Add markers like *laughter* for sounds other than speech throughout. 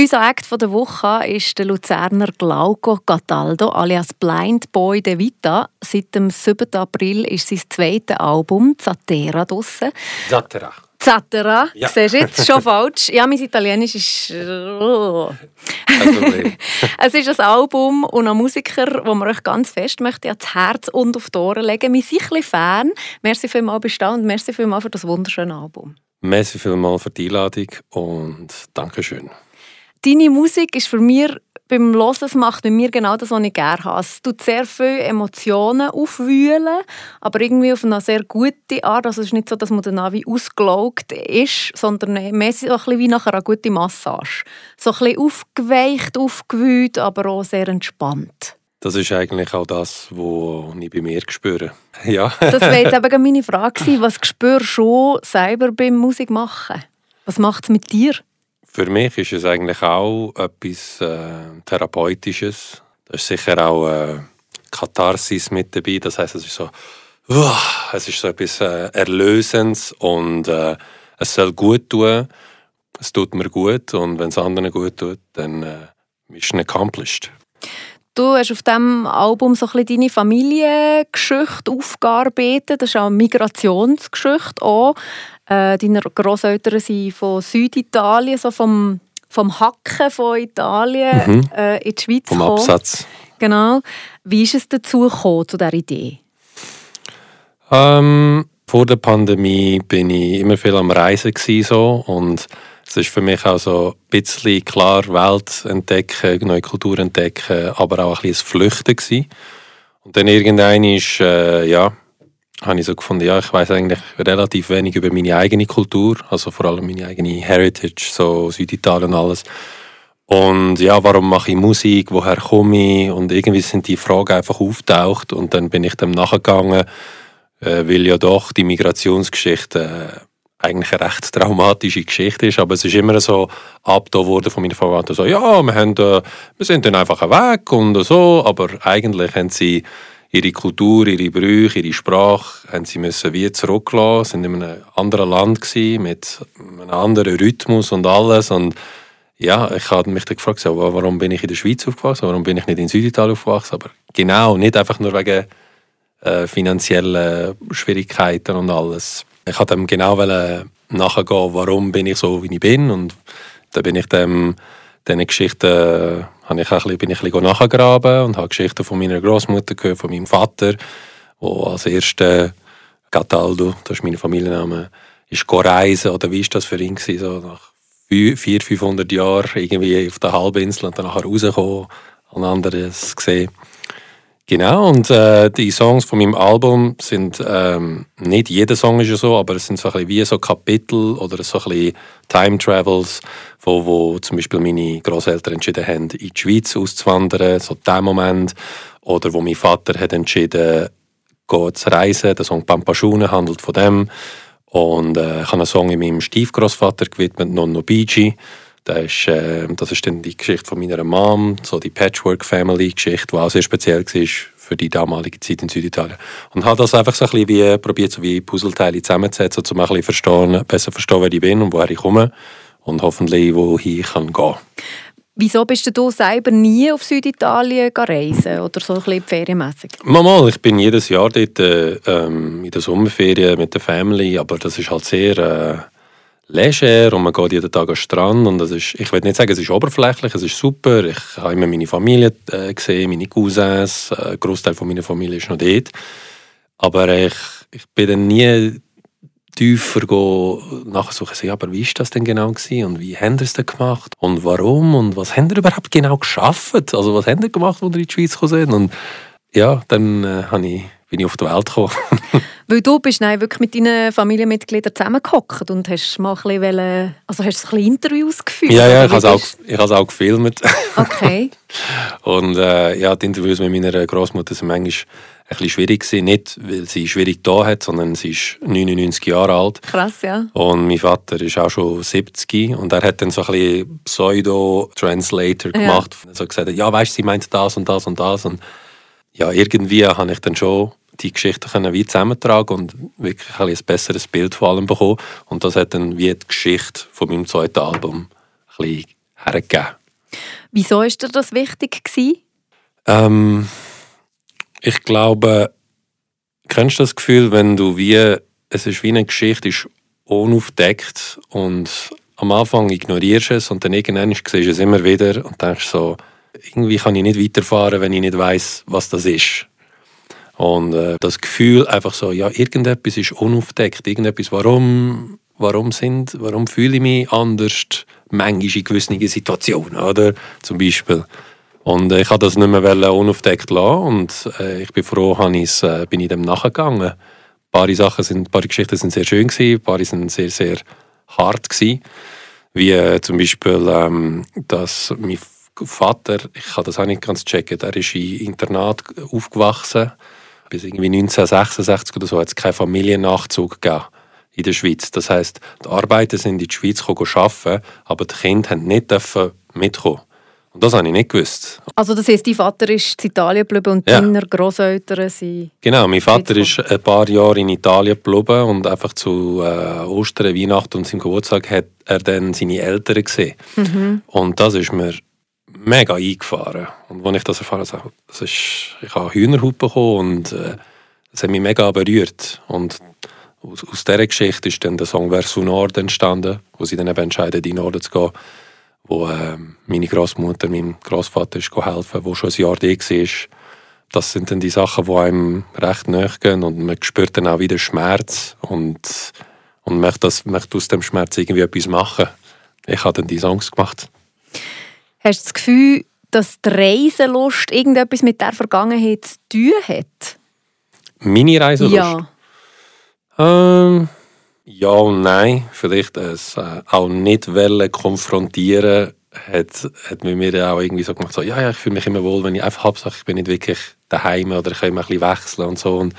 Unser Act der Woche ist der Luzerner Glauco Cataldo alias Blind Boy de Vita. Seit dem 7. April ist sein zweites Album Zatera draussen. Zatera. Zatera, ja. siehst du jetzt schon *laughs* falsch? Ja, mein Italienisch ist... Oh. *laughs* es ist ein Album und ein Musiker, wo man euch ganz fest möchte ans Herz und auf die Ohren legen. Wir sind ein bisschen Fan. Merci vielmals bestehen und merci vielmals für das wunderschöne Album. Merci vielmals für die Einladung und Dankeschön. Deine Musik ist für mich beim Hören, es macht mit mir genau das, was ich gerne habe. Es tut sehr viele Emotionen aufwühlen, aber irgendwie auf eine sehr gute Art. Also es ist nicht so, dass man dann wie ausgelaugt ist, sondern mehr so ein bisschen wie nach einer guten Massage. So ein bisschen aufgeweicht, aufgewühlt, aber auch sehr entspannt. Das ist eigentlich auch das, was ich bei mir spüre. *laughs* Ja. das wäre jetzt *laughs* eben meine Frage Was spürst du selber beim Musikmachen? Was macht es mit dir? Für mich ist es eigentlich auch etwas äh, Therapeutisches. Da ist sicher auch äh, Katharsis mit dabei. Das heißt, es ist so, uh, es ist so etwas äh, Erlösendes und äh, es soll gut tun. Es tut mir gut und wenn es anderen gut tut, dann äh, es accomplished. Du hast auf diesem Album so ein deine Familiengeschichte aufgearbeitet. Das ist auch eine Migrationsgeschichte. Auch. Äh, deine Großeltern sind von Süditalien, so vom, vom Hacken von Italien mhm. äh, in die Schweiz Vom gekommen. Absatz. Genau. Wie ist es dazu gekommen, zu dieser Idee? Ähm, vor der Pandemie bin ich immer viel am Reisen so und es ist für mich auch so ein bisschen klar Welt entdecken, neue Kultur entdecken, aber auch ein bisschen Flüchten gewesen. Und dann irgendwann ist, äh, ja, habe ich so gefunden, ja, ich weiß eigentlich relativ wenig über meine eigene Kultur, also vor allem meine eigene Heritage, so Süditalien und alles. Und ja, warum mache ich Musik, woher komme ich? Und irgendwie sind die Fragen einfach auftaucht und dann bin ich dem nachgegangen, äh, weil ja doch die Migrationsgeschichte äh, eigentlich eine recht traumatische Geschichte ist, aber es ist immer so abgetan worden von meinen Verwandten, so, ja, wir, haben, äh, wir sind dann einfach weg und so, aber eigentlich haben sie ihre Kultur, ihre Brüche, ihre Sprache haben sie müssen wie zurücklassen, sind in einem anderen Land gewesen, mit einem anderen Rhythmus und alles und ja, ich habe mich dann gefragt, warum bin ich in der Schweiz aufgewachsen, warum bin ich nicht in Süditalien aufgewachsen, aber genau, nicht einfach nur wegen äh, finanziellen Schwierigkeiten und alles. Ich wollte dem genau nachgehen, warum bin ich so, wie ich bin und da bin ich dem diesen Geschichten habe ich ein bisschen, bin ich ein bisschen nachgegraben und habe Geschichten von meiner Großmutter gehört, von meinem Vater, der als erster Cataldo, das ist mein Familienname, ist reisen oder wie ist das für ihn gewesen, so nach 400, 500 Jahren irgendwie auf der Halbinsel und dann nachher rausgekommen und anderes gesehen. Genau, und äh, die Songs von meinem Album sind, ähm, nicht jeder Song ist ja so, aber es sind so ein bisschen wie so Kapitel oder so ein bisschen Time Travels, wo, wo zum Beispiel meine Großeltern entschieden haben, in die Schweiz auszuwandern, so der Moment. Oder wo mein Vater hat entschieden, zu reisen. Der Song Pampascione handelt von dem. Und äh, ich habe einen Song in meinem Stiefgroßvater gewidmet, Nonno Bigi. Das ist, äh, das ist dann die Geschichte von meiner Mom, so die Patchwork-Family-Geschichte, die auch sehr speziell war für die damalige Zeit in Süditalien. Und habe das einfach so ein bisschen wie, probiert, so wie Puzzleteile zusammenzusetzen, um ein bisschen verstehen, besser verstehen, wer ich bin und woher ich komme und hoffentlich, wohin ich kann gehen Wieso bist du selber nie auf Süditalien reisen oder so ein bisschen ferienmässig? Mal, ich bin jedes Jahr dort äh, ähm, in der Sommerferien mit der Family, aber das ist halt sehr äh, leger und man geht jeden Tag am Strand und das ist, ich will nicht sagen, es ist oberflächlich, es ist super. Ich habe immer meine Familie äh, gesehen, meine Cousins, äh, ein Großteil von meiner Familie ist noch dort. Aber ich, ich bin dann nie tiefer nachsuchen, so, ja, aber wie ist das denn genau gewesen und wie haben ihr es denn gemacht und warum und was haben ihr überhaupt genau geschafft? Also was haben ihr gemacht, als ihr in die Schweiz gekommen sind? Und ja, dann äh, ich, bin ich auf die Welt gekommen. *laughs* Weil du bist nein, wirklich mit deinen Familienmitgliedern zusammengehockt und hast mal ein bisschen, also hast ein bisschen Interviews geführt? Ja, ja, ich habe es auch, auch gefilmt. *laughs* Okay. und äh, ja, die Interviews mit meiner Großmutter sind manchmal ein bisschen schwierig gewesen. Nicht, weil sie schwierig da hat, sondern sie ist 99 Jahre alt. Krass, ja. Und mein Vater ist auch schon 70 und er hat dann so ein bisschen Pseudo-Translator gemacht. Ja. So gesagt, ja, weißt du, sie meint das und das und das. Und ja, irgendwie habe ich dann schon die Geschichten können wie zusammentragen und wirklich ein, ein besseres Bild von allem bekommen. Und das hat dann wie die Geschichte von meinem zweiten Album ein bisschen hergegeben. Wieso war dir das wichtig? Gewesen? Ähm, ich glaube, kennst du das Gefühl, wenn du wie, es ist wie eine Geschichte, ist unaufdeckt und am Anfang ignorierst du es und dann irgendwann siehst du es immer wieder und denkst so, irgendwie kann ich nicht weiterfahren, wenn ich nicht weiß, was das ist. Und äh, das Gefühl einfach so, ja, irgendetwas ist unaufdeckt, irgendetwas, warum, warum sind, warum fühle ich mich anders, manchmal in gewissen Situationen, oder? Zum Beispiel. Und äh, ich habe das nicht mehr unaufdeckt lassen und äh, ich bin froh, äh, bin ich dem nachgegangen. Ein paar Sachen sind, ein paar Geschichten sind sehr schön gewesen, ein paar sind sehr, sehr hart gewesen. Wie äh, zum Beispiel, ähm, dass mein Vater, ich kann das auch nicht ganz checken, er ist in Internat aufgewachsen. Bis irgendwie 1966 oder so hat es keinen Familiennachzug gegeben in der Schweiz. Das heißt, die Arbeiter sind in die Schweiz arbeiten, aber die Kinder haben nicht mitkommen. Und das habe ich nicht gewusst. Also das heisst, dein Vater ist in Italien geblieben und ja. deine Großeltern sind... Genau, mein Vater ist ein paar Jahre in Italien geblieben und einfach zu äh, Ostern, Weihnachten und seinem Geburtstag hat er dann seine Eltern gesehen. Mhm. Und das ist mir mega eingefahren. Und als ich das erfahren habe, das ist, ich habe Hühnerhaut bekommen und äh, hat mich mega berührt. Und aus, aus dieser Geschichte ist dann der Song «Verso Nord» entstanden, wo sie dann eben entscheiden, in den Norden zu gehen wo äh, meine Großmutter meinem Großvater ist helfen, wo schon ein Jahr da war. Das sind dann die Sachen, die einem recht nachgehen und man spürt dann auch wieder Schmerz und, und möchte, das, möchte aus dem Schmerz irgendwie etwas machen. Ich habe dann diese Angst gemacht. Hast du das Gefühl, dass die Reiselust irgendetwas mit der Vergangenheit zu tun hat? Meine Reiselust? Ja. Ähm, ja und nein. Vielleicht es äh, auch nicht wollen konfrontieren hat, hat mir auch irgendwie so gemacht, so, ja, ja, ich fühle mich immer wohl, wenn ich einfach Hauptsache, ich bin nicht wirklich daheim oder ich kann immer ein bisschen wechseln und so. Und,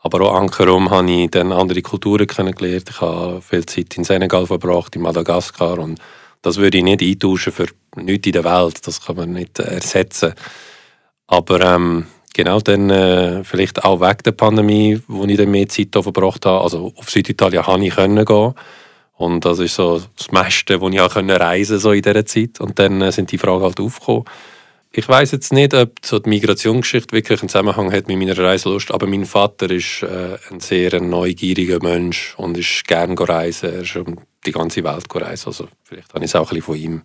aber auch ankerum habe ich dann andere Kulturen kennengelernt. Ich habe viel Zeit in Senegal verbracht, in Madagaskar und das würde ich nicht eintauschen für nichts in der Welt. Das kann man nicht ersetzen. Aber ähm, Genau, dann äh, vielleicht auch wegen der Pandemie, wo ich dann mehr Zeit verbracht habe. Also auf Süditalien konnte ich gehen. Und das ist so das meiste, wo ich auch können reisen so in dieser Zeit. Und dann äh, sind die Fragen halt aufgekommen. Ich weiß jetzt nicht, ob so die Migrationsgeschichte wirklich einen Zusammenhang hat mit meiner Reiselust, aber mein Vater ist äh, ein sehr neugieriger Mensch und ist gerne reisen. Er ist die ganze Welt reisen. Also vielleicht habe ich es auch ein bisschen von ihm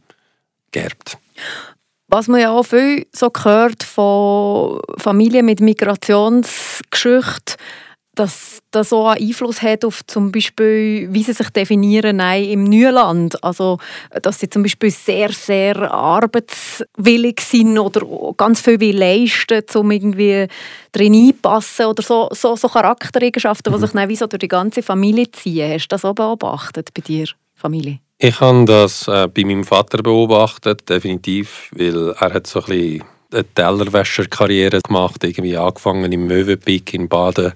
geerbt. Was man ja auch viel so gehört von Familien mit Migrationsgeschichte, dass das so einen Einfluss hat auf zum Beispiel, wie sie sich definieren im Neuland. Also, dass sie zum Beispiel sehr, sehr arbeitswillig sind oder ganz viel leisten, um irgendwie drin einpassen oder so, so, so Charaktereigenschaften, die mhm. sich dann wie so durch die ganze Familie ziehen. Hast du das auch beobachtet bei dir, Familie? Ich habe das äh, bei meinem Vater beobachtet, definitiv, weil er hat so ein bisschen eine Tellerwäscherkarriere gemacht, irgendwie angefangen im Möwenpick in Baden,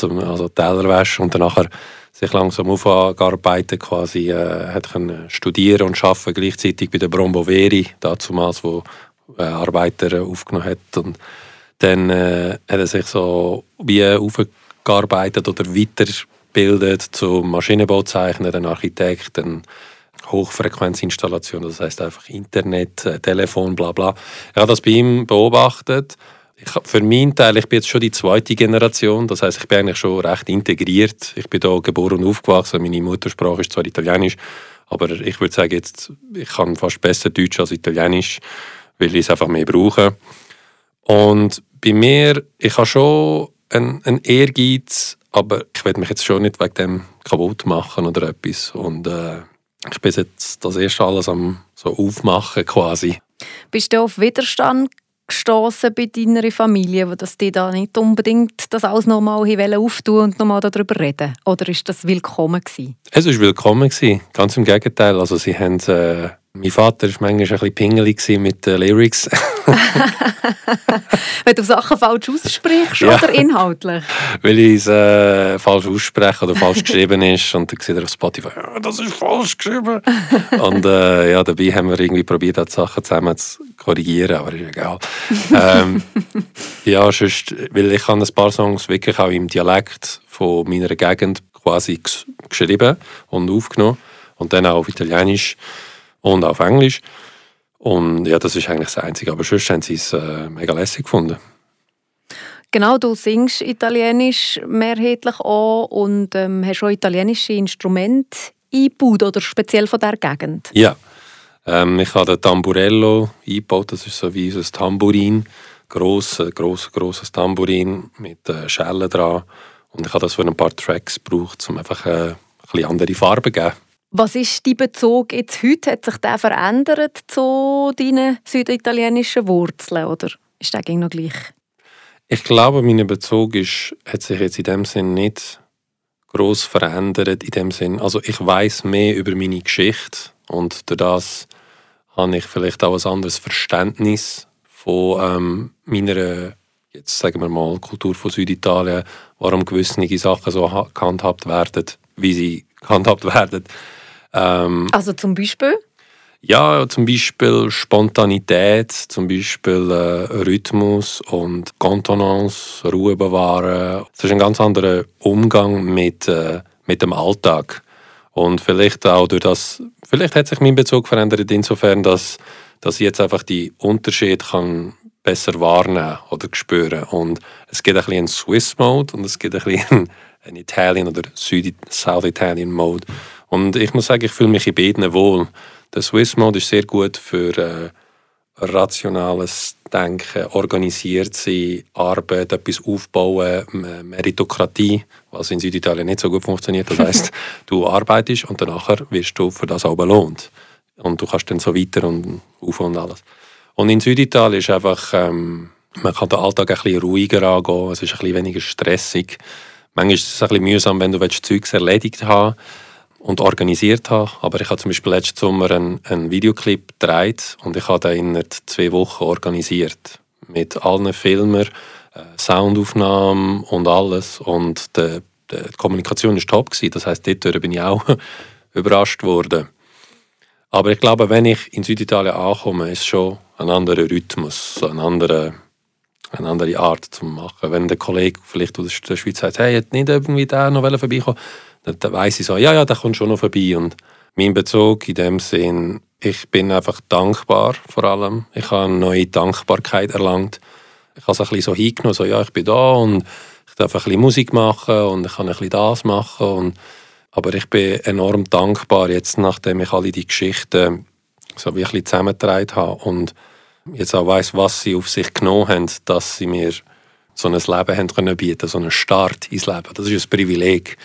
also Tellerwäscher und dann nachher sich langsam aufarbeiten, quasi äh, hat können studieren und arbeiten gleichzeitig bei der Bromboveri, damals, wo äh, Arbeiter aufgenommen hat und dann äh, hat er sich so wie aufgearbeitet oder weiter ausgebildet zum Maschinenbauzeichner, ein Architekt, Hochfrequenzinstallation, das heißt einfach Internet, äh, Telefon, bla bla. Ich habe das bei ihm beobachtet. Ich, für meinen Teil, ich bin jetzt schon die zweite Generation, das heißt, ich bin eigentlich schon recht integriert. Ich bin hier geboren und aufgewachsen, meine Muttersprache ist zwar Italienisch, aber ich würde sagen, jetzt, ich kann fast besser Deutsch als Italienisch, weil ich es einfach mehr brauche. Und bei mir, ich habe schon einen, einen Ehrgeiz, aber ich werde mich jetzt schon nicht wegen dem kaputt machen oder etwas. Und äh, ich bin jetzt das erste alles am so aufmachen quasi. Bist du auf Widerstand gestoßen bei deiner Familie, dass die da nicht unbedingt das alles nochmal auftun und nochmal darüber reden? Oder ist das willkommen gewesen? Es war willkommen gewesen. Ganz im Gegenteil. Also sie haben äh, mein Vater war manchmal ein bisschen pingelig mit den Lyrics. *laughs* Wenn du Sachen falsch aussprichst ja. oder inhaltlich? *laughs* Weil ich es äh, falsch ausspreche oder falsch geschrieben ist und dann sieht er auf Spotify, ja, das ist falsch geschrieben. *laughs* und äh, ja, dabei haben wir irgendwie probiert, die Sachen zusammen zu korrigieren, aber ist egal. ähm, ja, sonst, weil ich habe ein paar Songs wirklich auch im Dialekt von meiner Gegend quasi geschrieben und aufgenommen und dann auch auf Italienisch. Und auf Englisch. Und ja, das ist eigentlich das Einzige. Aber sonst haben sie es äh, mega lässig gefunden. Genau, du singst Italienisch mehrheitlich auch und ähm, hast auch italienische Instrumente eingebaut oder speziell von der Gegend? Ja, ähm, ich habe den Tamburello eingebaut, das ist so wie ein Tambourin, grosses, grosses, grosses Tambourin mit äh, Schellen dran und ich habe das für ein paar Tracks gebraucht, um einfach äh, ein bisschen andere Farben zu geben. Was ist dein Bezug jetzt heute? Hat sich der verändert zu deinen süditalienischen Wurzeln oder ist der noch gleich? Ich glaube, mein Bezug ist, hat sich jetzt in dem Sinn nicht groß verändert. In dem Sinn, also ich weiß mehr über meine Geschichte und durch das habe ich vielleicht auch ein anderes Verständnis von ähm, meiner, jetzt sagen wir mal, Kultur von Süditalien, warum gewisse Sachen so gehandhabt werden, wie sie gehandhabt *laughs* werden. Ähm, also zum Beispiel? Ja, zum Beispiel Spontanität, zum Beispiel äh, Rhythmus und Kontenance, Ruhe bewahren. Es ist ein ganz anderer Umgang mit, äh, mit dem Alltag. Und vielleicht auch durch das, vielleicht hat sich mein Bezug verändert insofern, dass, dass ich jetzt einfach die Unterschiede kann besser wahrnehmen oder spüren. Und es gibt ein bisschen einen Swiss Mode und es gibt ein bisschen *laughs* einen Italian oder Süd South Italian Mode. Und ich muss sagen, ich fühle mich in beiden wohl. Der Swiss Mode ist sehr gut für äh, rationales Denken, organisiert sein, Arbeit, etwas aufbauen, Meritokratie, was in Süditalien nicht so gut funktioniert. Das heißt, *laughs* du arbeitest und danach wirst du für das auch belohnt. Und du kannst dann so weiter und auf und alles. Und in Süditalien ist einfach, ähm, man kann den Alltag ein bisschen ruhiger angehen, es ist ein bisschen weniger stressig. Manchmal ist es ein bisschen mühsam, wenn du Zeugs erledigt haben willst und organisiert habe. Aber ich habe zum Beispiel letzten Sommer einen, einen Videoclip gedreht und ich habe den in zwei Wochen organisiert. Mit allen Filmern, äh, Soundaufnahmen und alles. Und die, die Kommunikation war top. Gewesen. Das heisst, dort bin ich auch *laughs* überrascht worden. Aber ich glaube, wenn ich in Süditalien ankomme, ist es schon ein anderer Rhythmus, eine andere, eine andere Art zu machen. Wenn der Kollege vielleicht aus der Schweiz sagt, hey, hat nicht irgendwie der noch vorbeikommen dann, weiss ich so, ja, ja, der kommt schon noch vorbei. Und mein Bezug in dem Sinn, ich bin einfach dankbar vor allem. Ich habe eine neue Dankbarkeit erlangt. Ich habe es ein bisschen so hingenommen, so, ja, ich bin da und ich darf ein bisschen Musik machen und ich kann ein bisschen das machen. Und, aber ich bin enorm dankbar jetzt, nachdem ich alle die Geschichten so wie ein bisschen zusammengetragen habe und jetzt auch weiss, was sie auf sich genommen haben, dass sie mir so ein Leben haben können bieten, so einen Start ins Leben. Das ist ein Privileg.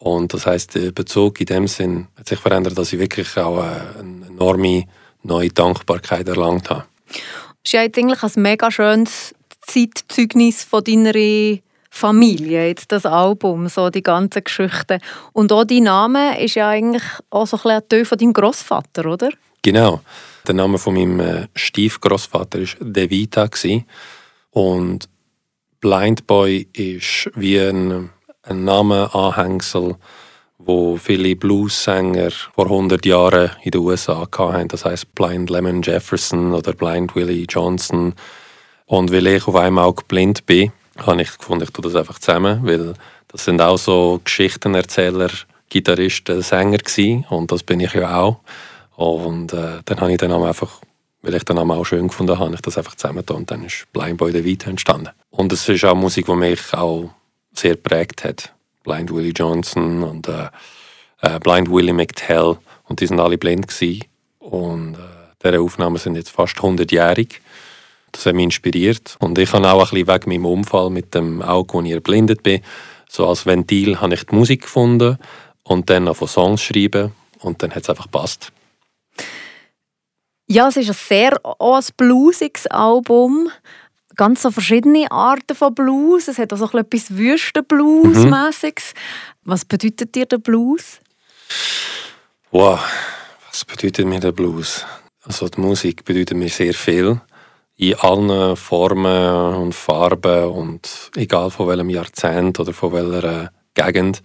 Und das heißt, der Bezug in dem Sinn hat sich verändert, dass ich wirklich auch eine enorme neue Dankbarkeit erlangt habe. Das ist ja jetzt eigentlich ein mega schönes Zeitzeugnis von deiner Familie, jetzt das Album, so die ganzen Geschichten. Und auch dein Name ist ja eigentlich auch so ein bisschen von deinem Großvater, oder? Genau. Der Name von meinem äh, Stiefgroßvater war De Vita. Und Blind Boy ist wie ein ein Namenanhängsel, wo viele Blues-Sänger vor 100 Jahren in den USA hatten. Das heißt Blind Lemon Jefferson oder Blind Willie Johnson. Und weil ich auf einmal auch blind bin, habe ich gefunden, ich tue das einfach zusammen, weil das sind auch so Geschichtenerzähler, Gitarristen, Sänger gewesen. und das bin ich ja auch. Und äh, dann habe ich den Namen einfach, weil ich den Namen auch schön gefunden habe, ich das einfach zusammengetan und dann ist Blind Boy the entstanden. Und es ist auch Musik, die mich auch sehr prägt hat. Blind Willie Johnson und äh, äh, Blind Willie McTell. Und die sind alle blind gewesen. Und äh, diese Aufnahmen sind jetzt fast 100-jährig. Das hat mich inspiriert. Und ich habe auch ein bisschen wegen meinem Unfall mit dem Auge, wo ich erblindet bin, so als Ventil habe ich die Musik gefunden und dann von Songs schreiben und dann hat es einfach gepasst. Ja, es ist ein sehr auch ein bluesiges Album ganz so verschiedene Arten von Blues. Es hat auch so etwas Wüstenblues-mäßiges. Mhm. Was bedeutet dir der Blues? Wow, was bedeutet mir der Blues? Also die Musik bedeutet mir sehr viel. In allen Formen und Farben und egal von welchem Jahrzehnt oder von welcher Gegend.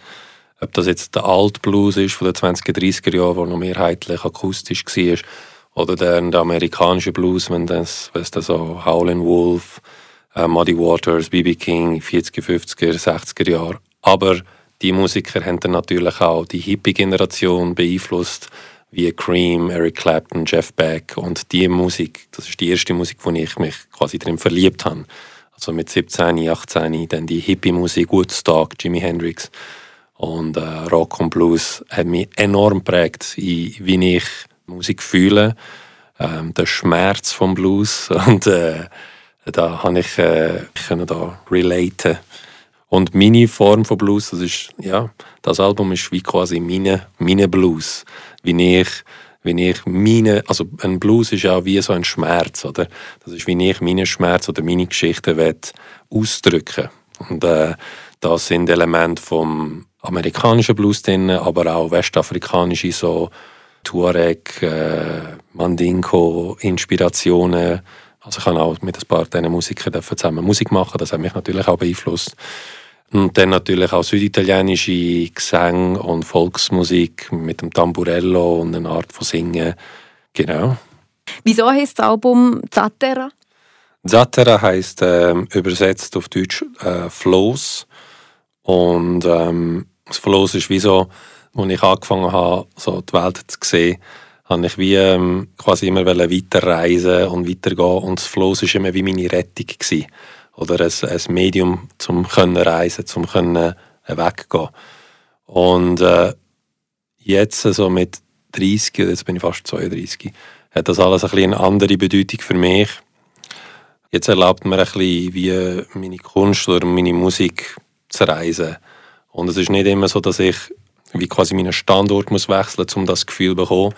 Ob das jetzt der Altblues ist von den 20er, 30er Jahren, der noch mehrheitlich akustisch war, oder der, der amerikanische Blues, wenn das, wenn das so Howlin' Wolf, äh, Muddy Waters, B.B. King, 40er, 50er, 60er Jahre. Aber die Musiker haben dann natürlich auch die Hippie-Generation beeinflusst, wie Cream, Eric Clapton, Jeff Beck und die Musik, das ist die erste Musik, wo ich mich quasi drin verliebt habe. Also mit 17, 18, dann die Hippie-Musik, Woodstock, Jimi Hendrix und äh, Rock und Blues hat mich enorm geprägt, wie ich Musik fühle, ähm, der Schmerz vom Blues *laughs* und äh, da habe ich, äh, ich da relaten. Und meine Form von Blues, das ist, ja, das Album ist wie quasi meine, meine Blues. Wie ich, wie ich meine, also ein Blues ist ja wie so ein Schmerz, oder? Das ist, wie ich meinen Schmerz oder meine Geschichte ausdrücken Und äh, das sind Elemente vom amerikanischen Blues drin, aber auch westafrikanische, so Tuareg, äh, Mandinko, Inspirationen, also ich habe auch mit ein paar diesen Musikern zusammen Musik machen, das hat mich natürlich auch beeinflusst. Und dann natürlich auch süditalienische Gesang und Volksmusik mit dem Tamburello und einer Art von Singen. Genau. Wieso heißt das Album Zatera? Zatera heißt ähm, übersetzt auf Deutsch äh, Flows. Und ähm, das Flows ist wie so, als ich angefangen habe, so die Welt zu sehen, habe ich wie ähm, quasi immer weiterreisen und weitergehen und das Floß war immer wie meine Rettung gewesen. oder ein, ein Medium können reisen, zum können äh, weggehen. Und äh, jetzt so mit 30, jetzt bin ich fast 32, hat das alles ein bisschen eine andere Bedeutung für mich. Jetzt erlaubt mir ein bisschen, wie meine Kunst oder meine Musik zu reisen. Und es ist nicht immer so, dass ich wie quasi meinen Standort muss wechseln muss, um das Gefühl zu bekommen,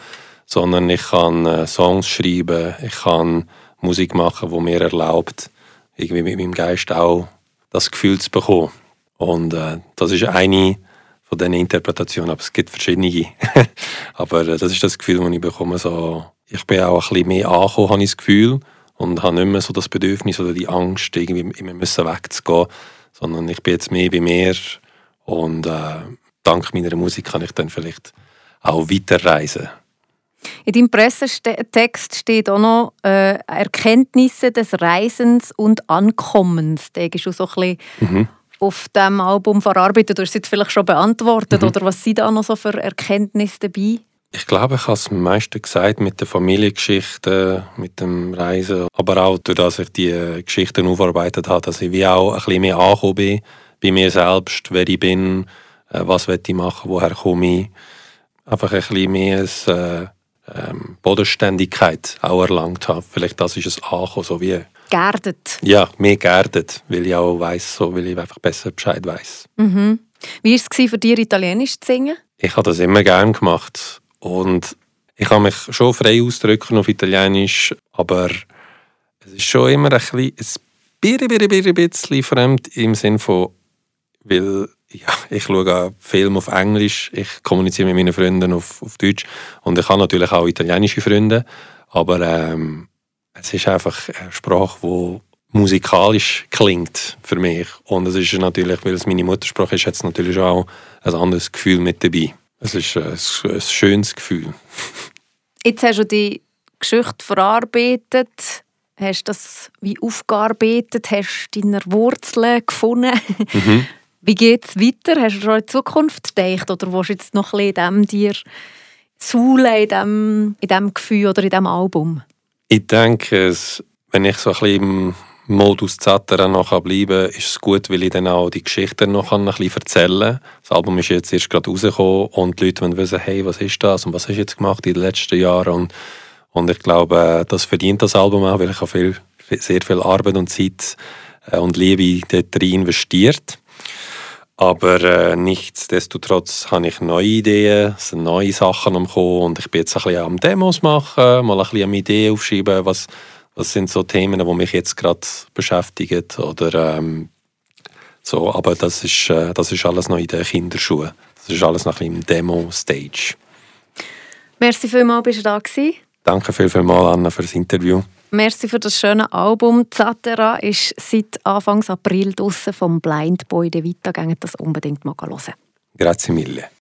sondern ich kann äh, Songs schreiben, ich kann Musik machen, die mir erlaubt, irgendwie mit meinem Geist auch das Gefühl zu bekommen. Und äh, das ist eine von diesen Interpretationen, aber es gibt verschiedene. *laughs* aber äh, das ist das Gefühl, das ich bekomme. So, ich bin auch ein bisschen mehr angekommen, habe ich das Gefühl, und habe nicht mehr so das Bedürfnis oder die Angst, irgendwie immer wegzugehen, sondern ich bin jetzt mehr bei mir und äh, dank meiner Musik kann ich dann vielleicht auch weiterreisen. In deinem Pressetext steht auch noch äh, Erkenntnisse des Reisens und Ankommens. Da ist du so ein bisschen mhm. auf diesem Album verarbeitet. Du hast es jetzt vielleicht schon beantwortet. Mhm. Oder was sind da noch so für Erkenntnisse dabei? Ich glaube, ich habe es am meisten gesagt mit der Familiengeschichte, mit dem Reisen. Aber auch dadurch, dass ich die Geschichten aufarbeitet habe, dass ich wie auch ein bisschen mehr angekommen bin bei mir selbst, wer ich bin, äh, was ich machen, woher komme ich. Einfach ein bisschen mehr ein, äh, ähm, Bodenständigkeit auch erlangt habe. Vielleicht das ist es angekommen, so wie... Geerdet. Ja, mehr geerdet, weil ich auch weiss, so, weil ich einfach besser Bescheid weiss. Mhm. Wie war es für dich, Italienisch zu singen? Ich habe das immer gerne gemacht und ich kann mich schon frei ausdrücken auf Italienisch, aber es ist schon immer ein bisschen, ein bisschen fremd im Sinne von, weil ja, ich schaue Filme auf Englisch, ich kommuniziere mit meinen Freunden auf, auf Deutsch und ich habe natürlich auch italienische Freunde, aber ähm, es ist einfach eine Sprache, die musikalisch klingt für mich und es ist natürlich, weil es meine Muttersprache ist, hat es natürlich auch ein anderes Gefühl mit dabei. Es ist ein, ein schönes Gefühl. Jetzt hast du die Geschichte verarbeitet, hast das wie aufgearbeitet, hast deine Wurzeln gefunden. Mhm. Wie geht es weiter? Hast du schon in Zukunft gedacht oder willst du jetzt noch ein bisschen in dir suhlen, in diesem, in diesem Gefühl oder in diesem Album? Ich denke, wenn ich so ein bisschen im Modus Zatera noch bleiben kann, ist es gut, weil ich dann auch die Geschichten noch ein bisschen erzählen kann. Das Album ist jetzt erst gerade rausgekommen und die Leute wissen, hey, was ist das und was hast du jetzt gemacht in den letzten Jahren und, und ich glaube, das verdient das Album auch, weil ich auch viel, sehr viel Arbeit und Zeit äh, und Liebe dort investiert aber äh, nichtsdestotrotz habe ich neue Ideen, es sind neue Sachen am Kommen und ich bin jetzt ein bisschen am Demos machen, mal ein bisschen am Ideen aufschreiben, was, was sind so Themen, die mich jetzt gerade beschäftigen oder ähm, so, aber das ist, äh, das ist alles noch in den Kinderschuhen. Das ist alles noch im Demo-Stage. Merci vielmals, bist du da gewesen. Danke viel, vielmals, Anna, für das Interview. Merci für das schöne Album. Zatera ist seit Anfang April draussen vom Blind Boy De Vita. Geht das unbedingt mal hören. Grazie mille.